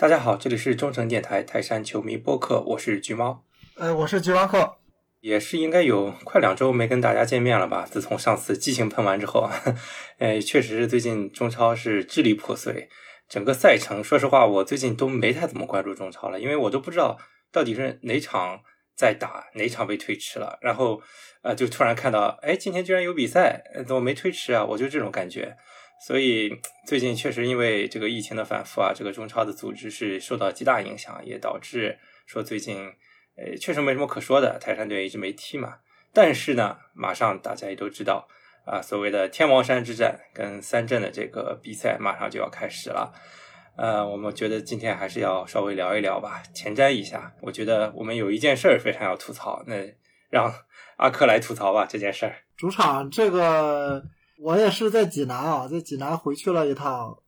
大家好，这里是中诚电台泰山球迷播客，我是橘猫。呃，我是橘猫客，也是应该有快两周没跟大家见面了吧？自从上次激情喷完之后，呃，确实是最近中超是支离破碎，整个赛程，说实话，我最近都没太怎么关注中超了，因为我都不知道到底是哪场在打，哪场被推迟了，然后呃，就突然看到，哎，今天居然有比赛，怎么没推迟啊？我就这种感觉。所以最近确实因为这个疫情的反复啊，这个中超的组织是受到极大影响，也导致说最近呃确实没什么可说的，泰山队一直没踢嘛。但是呢，马上大家也都知道啊，所谓的天王山之战跟三镇的这个比赛马上就要开始了。呃，我们觉得今天还是要稍微聊一聊吧，前瞻一下。我觉得我们有一件事儿非常要吐槽，那让阿克来吐槽吧这件事儿。主场这个。我也是在济南啊，在济南回去了一趟，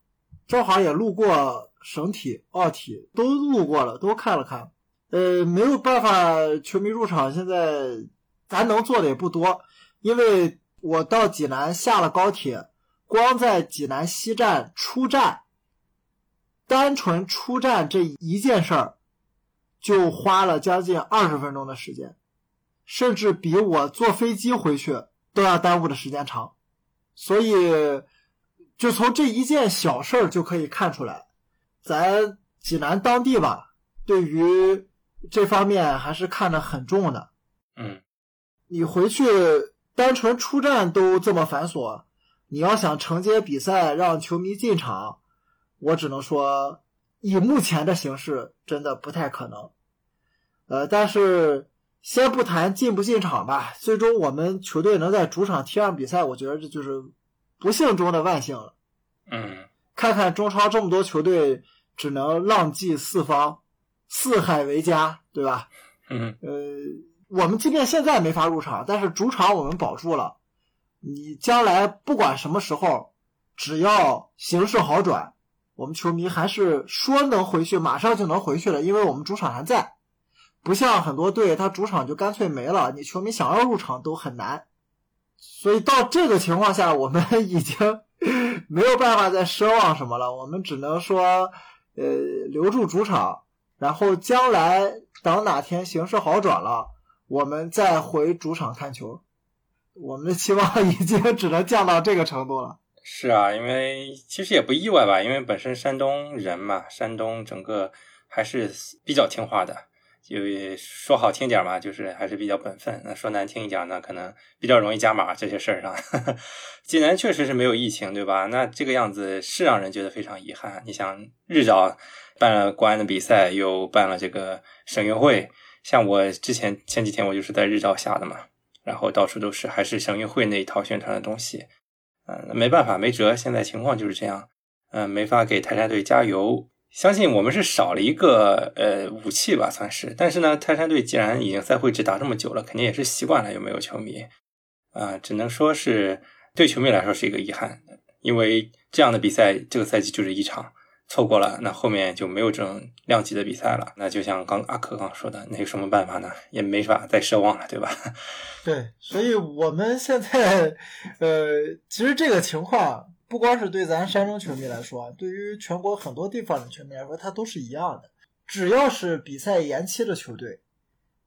正好也路过省体、奥体，都路过了，都看了看。呃，没有办法，球迷入场现在咱能做的也不多，因为我到济南下了高铁，光在济南西站出站，单纯出站这一件事儿，就花了将近二十分钟的时间，甚至比我坐飞机回去都要耽误的时间长。所以，就从这一件小事儿就可以看出来，咱济南当地吧，对于这方面还是看得很重的。嗯，你回去单纯出战都这么繁琐，你要想承接比赛让球迷进场，我只能说，以目前的形式，真的不太可能。呃，但是。先不谈进不进场吧，最终我们球队能在主场踢上比赛，我觉得这就是不幸中的万幸了。嗯，看看中超这么多球队，只能浪迹四方，四海为家，对吧？嗯，呃，我们即便现在没法入场，但是主场我们保住了。你将来不管什么时候，只要形势好转，我们球迷还是说能回去，马上就能回去了，因为我们主场还在。不像很多队，他主场就干脆没了，你球迷想要入场都很难。所以到这个情况下，我们 已经没有办法再奢望什么了。我们只能说，呃，留住主场，然后将来等哪天形势好转了，我们再回主场看球。我们的期望 已经只能降到这个程度了。是啊，因为其实也不意外吧，因为本身山东人嘛，山东整个还是比较听话的。就说好听点嘛，就是还是比较本分；那说难听一点呢，可能比较容易加码这些事儿上。济南确实是没有疫情，对吧？那这个样子是让人觉得非常遗憾。你想，日照办了国安的比赛，又办了这个省运会，像我之前前几天我就是在日照下的嘛，然后到处都是还是省运会那一套宣传的东西。嗯，没办法，没辙，现在情况就是这样。嗯，没法给泰山队加油。相信我们是少了一个呃武器吧，算是。但是呢，泰山队既然已经赛会制打这么久了，肯定也是习惯了有没有球迷啊，只能说是对球迷来说是一个遗憾，因为这样的比赛这个赛季就是一场，错过了，那后面就没有这种量级的比赛了。那就像刚阿克刚说的，那有什么办法呢？也没法再奢望了，对吧？对，所以我们现在呃，其实这个情况。不光是对咱山东球迷来说，对于全国很多地方的球迷来说，它都是一样的。只要是比赛延期的球队，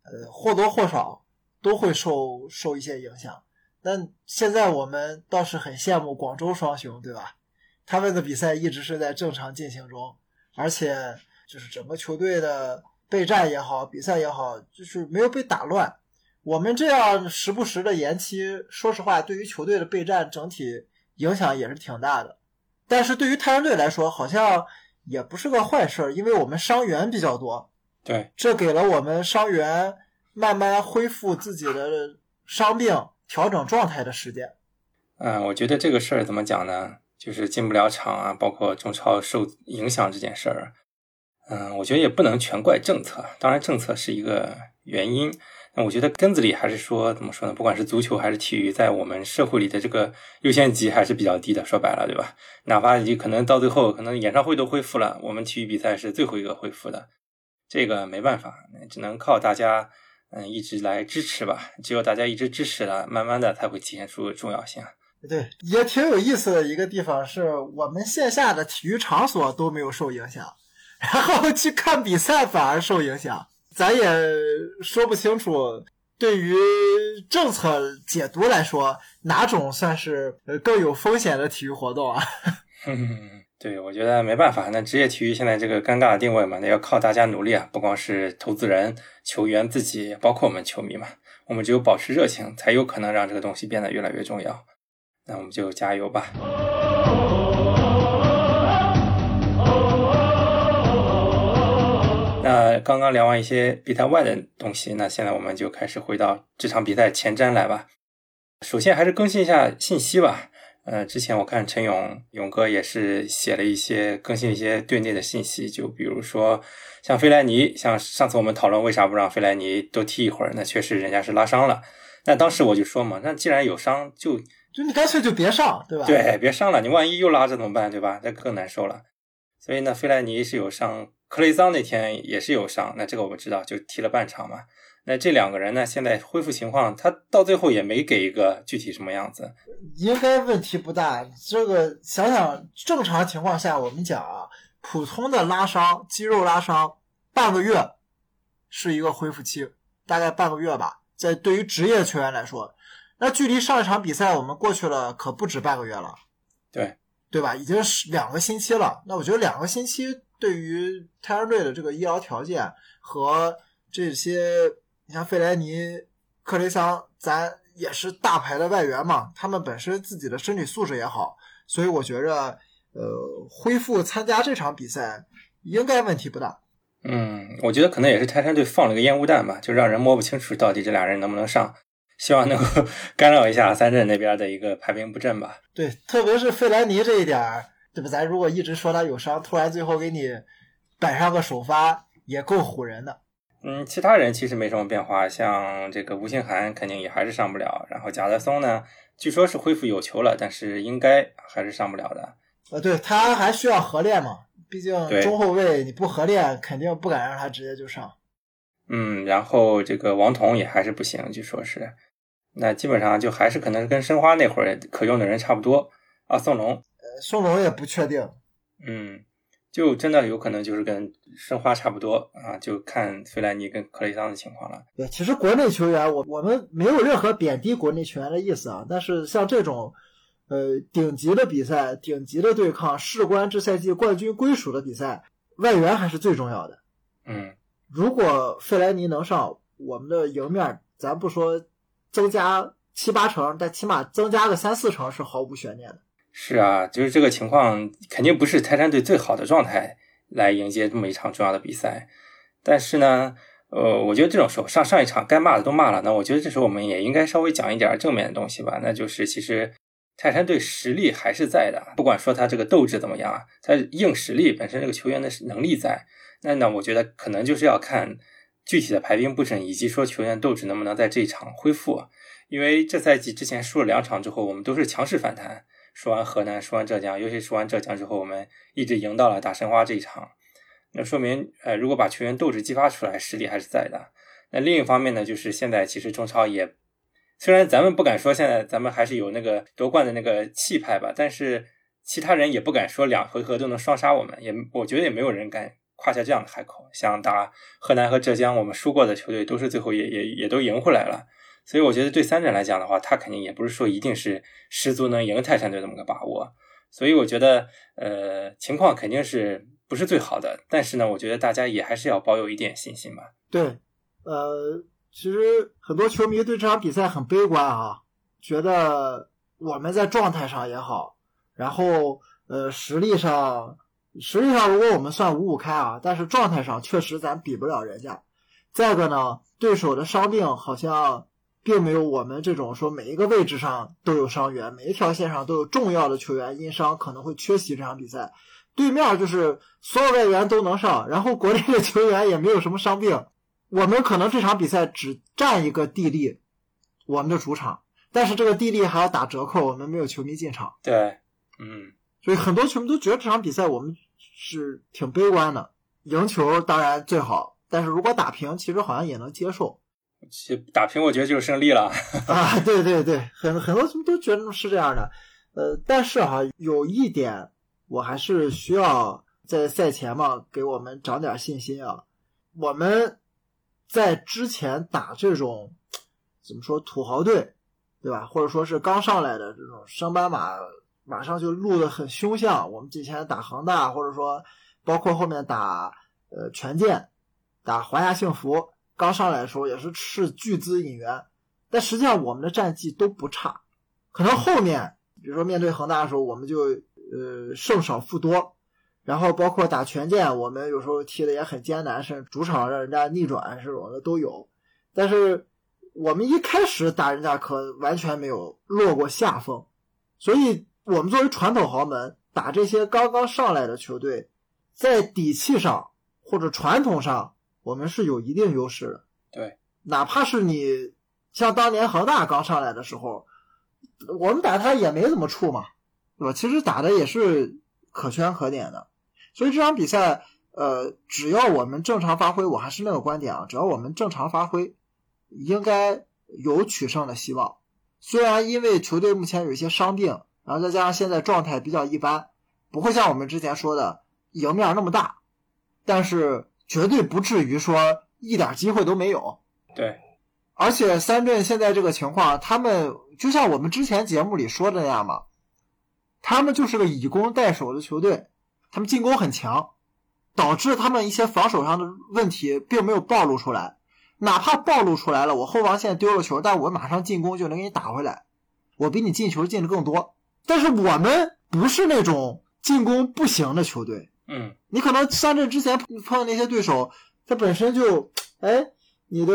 呃，或多或少都会受受一些影响。但现在我们倒是很羡慕广州双雄，对吧？他们的比赛一直是在正常进行中，而且就是整个球队的备战也好，比赛也好，就是没有被打乱。我们这样时不时的延期，说实话，对于球队的备战整体。影响也是挺大的，但是对于泰山队来说，好像也不是个坏事，因为我们伤员比较多，对，这给了我们伤员慢慢恢复自己的伤病、调整状态的时间。嗯，我觉得这个事儿怎么讲呢？就是进不了场啊，包括中超受影响这件事儿，嗯，我觉得也不能全怪政策，当然政策是一个原因。那我觉得根子里还是说，怎么说呢？不管是足球还是体育，在我们社会里的这个优先级还是比较低的。说白了，对吧？哪怕你可能到最后，可能演唱会都恢复了，我们体育比赛是最后一个恢复的，这个没办法，只能靠大家，嗯，一直来支持吧。只有大家一直支持了，慢慢的才会体现出重要性。对，也挺有意思的一个地方是我们线下的体育场所都没有受影响，然后去看比赛反而受影响，咱也说不清楚。对于政策解读来说，哪种算是呃更有风险的体育活动啊？对，我觉得没办法，那职业体育现在这个尴尬的定位嘛，那要靠大家努力啊！不光是投资人、球员自己，包括我们球迷嘛，我们只有保持热情，才有可能让这个东西变得越来越重要。那我们就加油吧！那刚刚聊完一些比赛外的东西，那现在我们就开始回到这场比赛前瞻来吧。首先还是更新一下信息吧。呃，之前我看陈勇勇哥也是写了一些更新一些队内的信息，就比如说像费莱尼，像上次我们讨论为啥不让费莱尼多踢一会儿，那确实人家是拉伤了。那当时我就说嘛，那既然有伤，就就你干脆就别上，对吧？对，别上了，你万一又拉着怎么办，对吧？那更难受了。所以呢，费莱尼是有伤，克雷桑那天也是有伤，那这个我们知道，就踢了半场嘛。那这两个人呢？现在恢复情况，他到最后也没给一个具体什么样子。应该问题不大。这个想想正常情况下，我们讲啊，普通的拉伤，肌肉拉伤，半个月是一个恢复期，大概半个月吧。在对于职业球员来说，那距离上一场比赛我们过去了，可不止半个月了。对，对吧？已经是两个星期了。那我觉得两个星期对于泰山队的这个医疗条件和这些。你像费莱尼、克雷桑，咱也是大牌的外援嘛，他们本身自己的身体素质也好，所以我觉着，呃，恢复参加这场比赛应该问题不大。嗯，我觉得可能也是泰山队放了个烟雾弹吧，就让人摸不清楚到底这俩人能不能上，希望能够 干扰一下三镇那边的一个排兵布阵吧。对，特别是费莱尼这一点，对吧？咱如果一直说他有伤，突然最后给你摆上个首发，也够唬人的。嗯，其他人其实没什么变化，像这个吴兴涵肯定也还是上不了。然后贾德松呢，据说是恢复有球了，但是应该还是上不了的。呃，对他还需要合练嘛，毕竟中后卫你不合练，肯定不敢让他直接就上。嗯，然后这个王彤也还是不行，据说是。那基本上就还是可能跟申花那会儿可用的人差不多啊。宋龙，呃，宋龙也不确定。嗯。就真的有可能就是跟申花差不多啊，就看费莱尼跟克雷桑的情况了。对，其实国内球员，我我们没有任何贬低国内球员的意思啊。但是像这种，呃，顶级的比赛、顶级的对抗，事关这赛季冠军归属的比赛，外援还是最重要的。嗯，如果费莱尼能上，我们的赢面，咱不说增加七八成，但起码增加个三四成是毫无悬念的。是啊，就是这个情况，肯定不是泰山队最好的状态来迎接这么一场重要的比赛。但是呢，呃，我觉得这种时候上上一场该骂的都骂了，那我觉得这时候我们也应该稍微讲一点正面的东西吧。那就是其实泰山队实力还是在的，不管说他这个斗志怎么样啊，他硬实力本身这个球员的能力在。那那我觉得可能就是要看具体的排兵布阵，以及说球员斗志能不能在这一场恢复。因为这赛季之前输了两场之后，我们都是强势反弹。说完河南，说完浙江，尤其说完浙江之后，我们一直赢到了打申花这一场，那说明，呃，如果把球员斗志激发出来，实力还是在的。那另一方面呢，就是现在其实中超也，虽然咱们不敢说现在咱们还是有那个夺冠的那个气派吧，但是其他人也不敢说两回合都能双杀我们，也我觉得也没有人敢夸下这样的海口。像打河南和浙江，我们输过的球队都是最后也也也都赢回来了。所以我觉得对三镇来讲的话，他肯定也不是说一定是十足能赢泰山队这么个把握。所以我觉得，呃，情况肯定是不是最好的。但是呢，我觉得大家也还是要保有一点信心吧。对，呃，其实很多球迷对这场比赛很悲观啊，觉得我们在状态上也好，然后呃实力上，实力上如果我们算五五开啊，但是状态上确实咱比不了人家。再一个呢，对手的伤病好像。并没有我们这种说每一个位置上都有伤员，每一条线上都有重要的球员因伤可能会缺席这场比赛。对面就是所有外援都能上，然后国内的球员也没有什么伤病，我们可能这场比赛只占一个地利，我们的主场，但是这个地利还要打折扣，我们没有球迷进场。对，嗯，所以很多球迷都觉得这场比赛我们是挺悲观的，赢球当然最好，但是如果打平，其实好像也能接受。去打平，我觉得就是胜利了 啊！对对对，很很多人都觉得是这样的。呃，但是哈，有一点我还是需要在赛前嘛，给我们长点信心啊。我们在之前打这种怎么说土豪队，对吧？或者说是刚上来的这种升班马，马上就录的很凶相。我们之前打恒大，或者说包括后面打呃权健、打华夏幸福，刚上来的时候也是斥巨资引援，但实际上我们的战绩都不差。可能后面，比如说面对恒大的时候，我们就呃胜少负多。然后包括打权健，我们有时候踢的也很艰难，甚至主场让人家逆转这种的都有。但是我们一开始打人家可完全没有落过下风，所以我们作为传统豪门打这些刚刚上来的球队，在底气上或者传统上，我们是有一定优势的。对，哪怕是你像当年恒大刚上来的时候，我们打他也没怎么怵嘛，对吧？其实打的也是可圈可点的。所以这场比赛，呃，只要我们正常发挥，我还是那个观点啊，只要我们正常发挥，应该有取胜的希望。虽然因为球队目前有一些伤病，然后再加上现在状态比较一般，不会像我们之前说的赢面那么大，但是绝对不至于说一点机会都没有。对，而且三镇现在这个情况，他们就像我们之前节目里说的那样嘛，他们就是个以攻代守的球队。他们进攻很强，导致他们一些防守上的问题并没有暴露出来。哪怕暴露出来了，我后防线丢了球，但我马上进攻就能给你打回来，我比你进球进的更多。但是我们不是那种进攻不行的球队。嗯，你可能三阵之前碰的那些对手，他本身就，哎，你的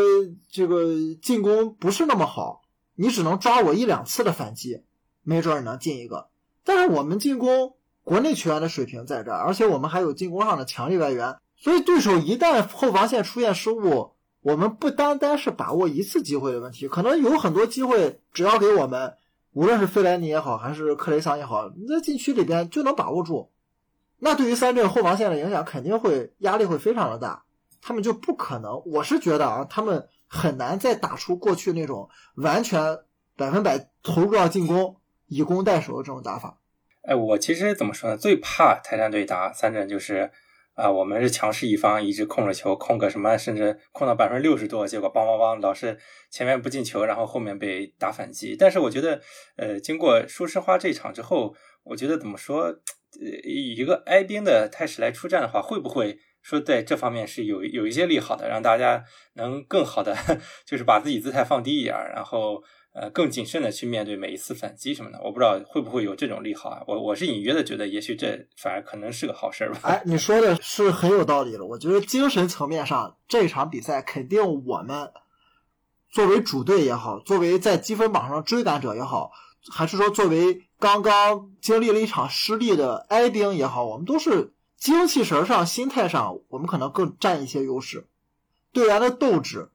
这个进攻不是那么好，你只能抓我一两次的反击，没准你能进一个。但是我们进攻。国内球员的水平在这儿，而且我们还有进攻上的强力外援，所以对手一旦后防线出现失误，我们不单单是把握一次机会的问题，可能有很多机会，只要给我们，无论是费莱尼也好，还是克雷桑也好，在禁区里边就能把握住。那对于三镇后防线的影响肯定会压力会非常的大，他们就不可能，我是觉得啊，他们很难再打出过去那种完全百分百投入到进攻、以攻代守的这种打法。哎，我其实怎么说呢？最怕泰山队打三镇，就是啊，我们是强势一方，一直控着球，控个什么，甚至控到百分之六十多，结果梆梆梆，老是前面不进球，然后后面被打反击。但是我觉得，呃，经过说实话这一场之后，我觉得怎么说，呃，以一个哀兵的态势来出战的话，会不会说在这方面是有有一些利好的，让大家能更好的，就是把自己姿态放低一点，然后。呃，更谨慎的去面对每一次反击什么的，我不知道会不会有这种利好啊？我我是隐约的觉得，也许这反而可能是个好事吧。哎，你说的是很有道理的。我觉得精神层面上，这场比赛肯定我们作为主队也好，作为在积分榜上追赶者也好，还是说作为刚刚经历了一场失利的哀兵也好，我们都是精气神上、心态上，我们可能更占一些优势。队员的斗志，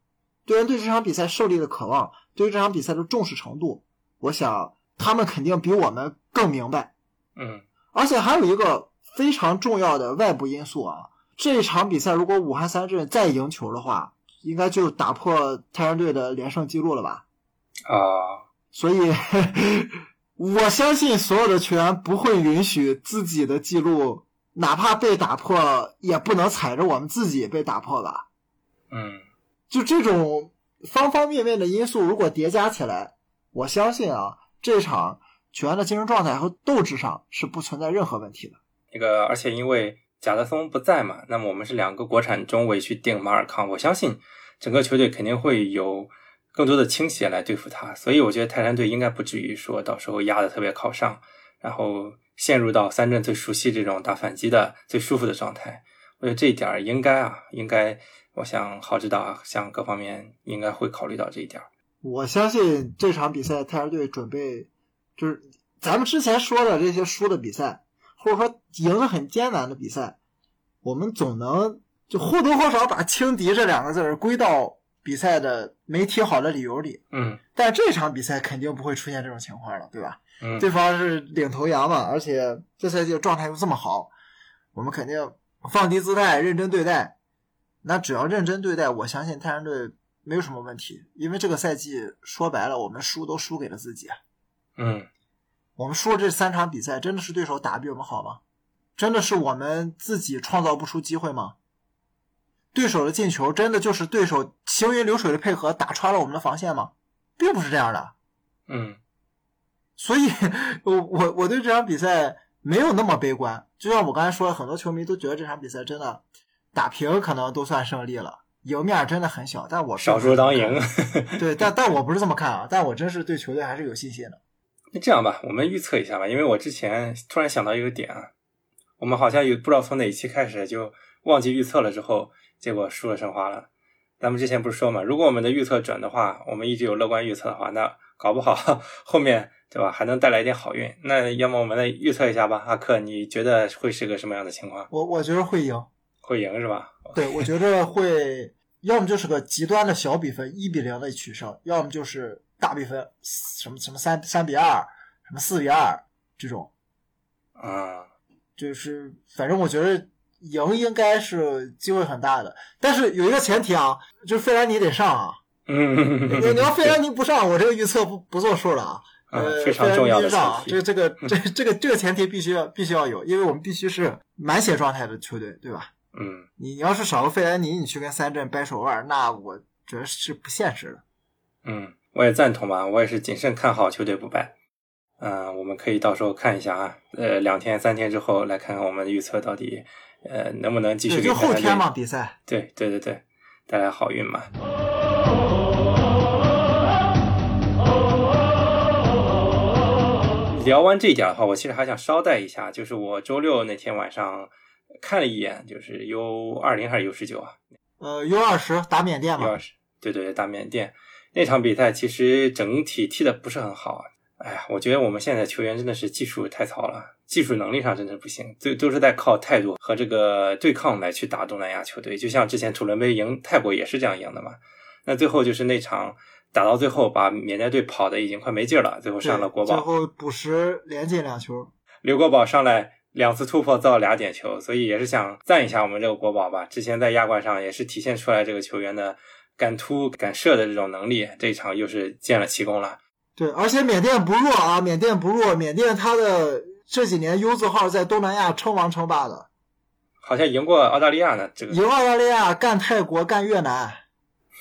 队员对这场比赛胜利的渴望。对于这场比赛的重视程度，我想他们肯定比我们更明白。嗯，而且还有一个非常重要的外部因素啊，这场比赛如果武汉三镇再赢球的话，应该就打破太阳队的连胜记录了吧？啊，所以我相信所有的球员不会允许自己的记录哪怕被打破，也不能踩着我们自己被打破吧？嗯，就这种。方方面面的因素如果叠加起来，我相信啊，这场球员的精神状态和斗志上是不存在任何问题的。那个，而且因为贾德松不在嘛，那么我们是两个国产中卫去顶马尔康，我相信整个球队肯定会有更多的倾斜来对付他。所以我觉得泰山队应该不至于说到时候压的特别靠上，然后陷入到三镇最熟悉这种打反击的最舒服的状态。我觉得这一点应该啊，应该。我想，郝指导啊像各方面应该会考虑到这一点。我相信这场比赛，泰山队准备就是咱们之前说的这些输的比赛，或者说赢得很艰难的比赛，我们总能就或多或少把轻敌这两个字归到比赛的没踢好的理由里。嗯，但这场比赛肯定不会出现这种情况了，对吧？嗯，对方是领头羊嘛，而且这赛季状态又这么好，我们肯定放低姿态，认真对待。那只要认真对待，我相信泰山队没有什么问题。因为这个赛季说白了，我们输都输给了自己。嗯，我们输这三场比赛，真的是对手打比我们好吗？真的是我们自己创造不出机会吗？对手的进球真的就是对手行云流水的配合打穿了我们的防线吗？并不是这样的。嗯，所以，我我我对这场比赛没有那么悲观。就像我刚才说，很多球迷都觉得这场比赛真的打平可能都算胜利了，赢面真的很小。但我少输当赢。对，但 但我不是这么看啊。但我真是对球队还是有信心的。那这样吧，我们预测一下吧，因为我之前突然想到一个点啊，我们好像有不知道从哪一期开始就忘记预测了，之后结果输了申花了。咱们之前不是说嘛，如果我们的预测准的话，我们一直有乐观预测的话，那搞不好 后面对吧还能带来一点好运。那要么我们来预测一下吧，阿克，你觉得会是个什么样的情况？我我觉得会赢，会赢是吧？对，我觉得会，要么就是个极端的小比分，一比零的取胜，要么就是大比分，什么什么三三比二，什么四比二这种。啊，就是反正我觉得。赢应该是机会很大的，但是有一个前提啊，就是费兰尼得上啊。嗯，你你要费兰尼不上，我这个预测不不作数了啊。呃，非常重要的上，这这个 这这个这个前提必须要必须要有，因为我们必须是满血状态的球队，对吧？嗯，你你要是少个费兰尼，你去跟三镇掰手腕，那我觉得是不现实的。嗯，我也赞同吧，我也是谨慎看好球队不败。嗯，我们可以到时候看一下啊，呃，两天三天之后来看看我们预测到底。呃，能不能继续给就后天嘛比赛？对对对对，带来好运嘛。聊完这一点的话，我其实还想捎带一下，就是我周六那天晚上看了一眼，就是 U 二零还是 U 十九啊？呃，U 二十打缅甸嘛？二十，对对对，打缅甸那场比赛，其实整体踢的不是很好。哎呀，我觉得我们现在球员真的是技术太糙了。技术能力上真的不行，都都是在靠态度和这个对抗来去打东南亚球队。就像之前土伦杯赢泰国也是这样赢的嘛。那最后就是那场打到最后，把缅甸队跑的已经快没劲了，最后上了国宝，最后补时连进俩球。刘国宝上来两次突破造俩点球，所以也是想赞一下我们这个国宝吧。之前在亚冠上也是体现出来这个球员的敢突敢射的这种能力，这一场又是建了奇功了。对，而且缅甸不弱啊，缅甸不弱，缅甸它的。这几年 U 字号在东南亚称王称霸的，好像赢过澳大利亚呢。这个赢澳大利亚，干泰国，干越南，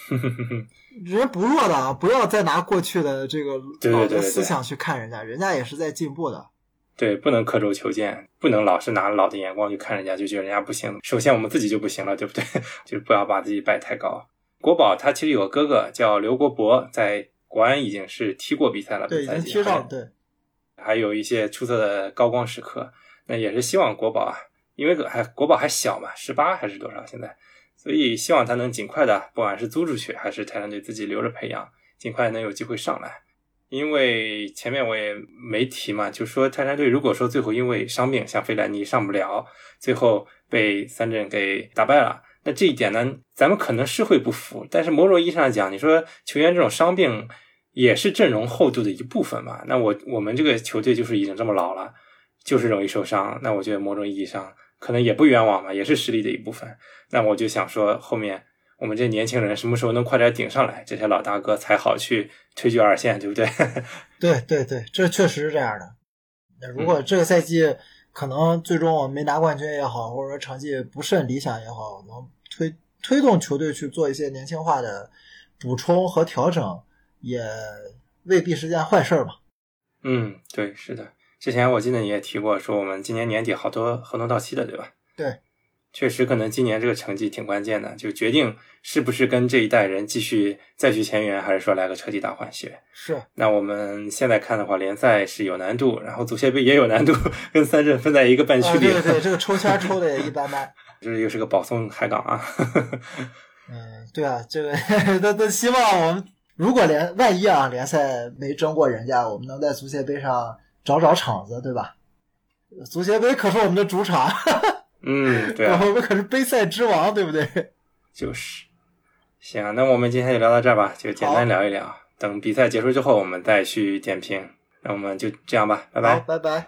人不弱的啊！不要再拿过去的这个老的思想去看人家，人家也是在进步的。对，不能刻舟求剑，不能老是拿老的眼光去看人家，就觉得人家不行。首先我们自己就不行了，对不对？就不要把自己摆太高。国宝他其实有个哥哥叫刘国博，在国安已经是踢过比赛了，对，已经踢上对。还有一些出色的高光时刻，那也是希望国宝啊，因为还国宝还小嘛，十八还是多少现在，所以希望他能尽快的，不管是租出去还是泰山队自己留着培养，尽快能有机会上来。因为前面我也没提嘛，就说泰山队如果说最后因为伤病像费莱尼上不了，最后被三镇给打败了，那这一点呢，咱们可能是会不服，但是某种意义上讲，你说球员这种伤病。也是阵容厚度的一部分嘛。那我我们这个球队就是已经这么老了，就是容易受伤。那我觉得某种意义上可能也不冤枉嘛，也是实力的一部分。那我就想说，后面我们这年轻人什么时候能快点顶上来，这些老大哥才好去推举二线，对不对？对对对，这确实是这样的。那如果这个赛季可能最终我们没拿冠军也好，或者说成绩不甚理想也好，能推推动球队去做一些年轻化的补充和调整。也未必是件坏事儿吧？嗯，对，是的。之前我记得你也提过，说我们今年年底好多合同到期的，对吧？对，确实可能今年这个成绩挺关键的，就决定是不是跟这一代人继续再续前缘，还是说来个彻底大换血。是。那我们现在看的话，联赛是有难度，然后足协杯也有难度，跟三镇分在一个半区里。对对，这个抽签抽的也一般般。这又是个保送海港啊。嗯，对啊，这个 都都希望我们。如果联万一啊联赛没争过人家，我们能在足协杯上找找场子，对吧？足协杯可是我们的主场，嗯，对，我们可是杯赛之王，对不对？就是，行，那我们今天就聊到这儿吧，就简单聊一聊。等比赛结束之后，我们再去点评。那我们就这样吧，拜拜，拜拜。